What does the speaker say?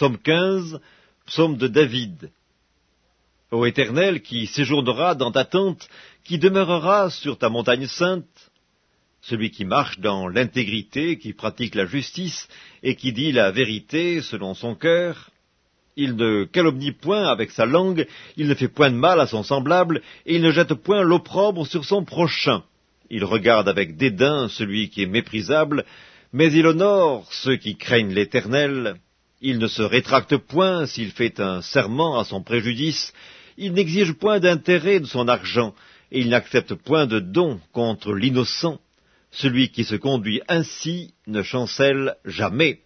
Psaume 15, psaume de David. Ô Éternel, qui séjournera dans ta tente, qui demeurera sur ta montagne sainte, celui qui marche dans l'intégrité, qui pratique la justice, et qui dit la vérité selon son cœur, il ne calomnie point avec sa langue, il ne fait point de mal à son semblable, et il ne jette point l'opprobre sur son prochain. Il regarde avec dédain celui qui est méprisable, mais il honore ceux qui craignent l'Éternel. Il ne se rétracte point s'il fait un serment à son préjudice, il n'exige point d'intérêt de son argent, et il n'accepte point de don contre l'innocent. Celui qui se conduit ainsi ne chancelle jamais.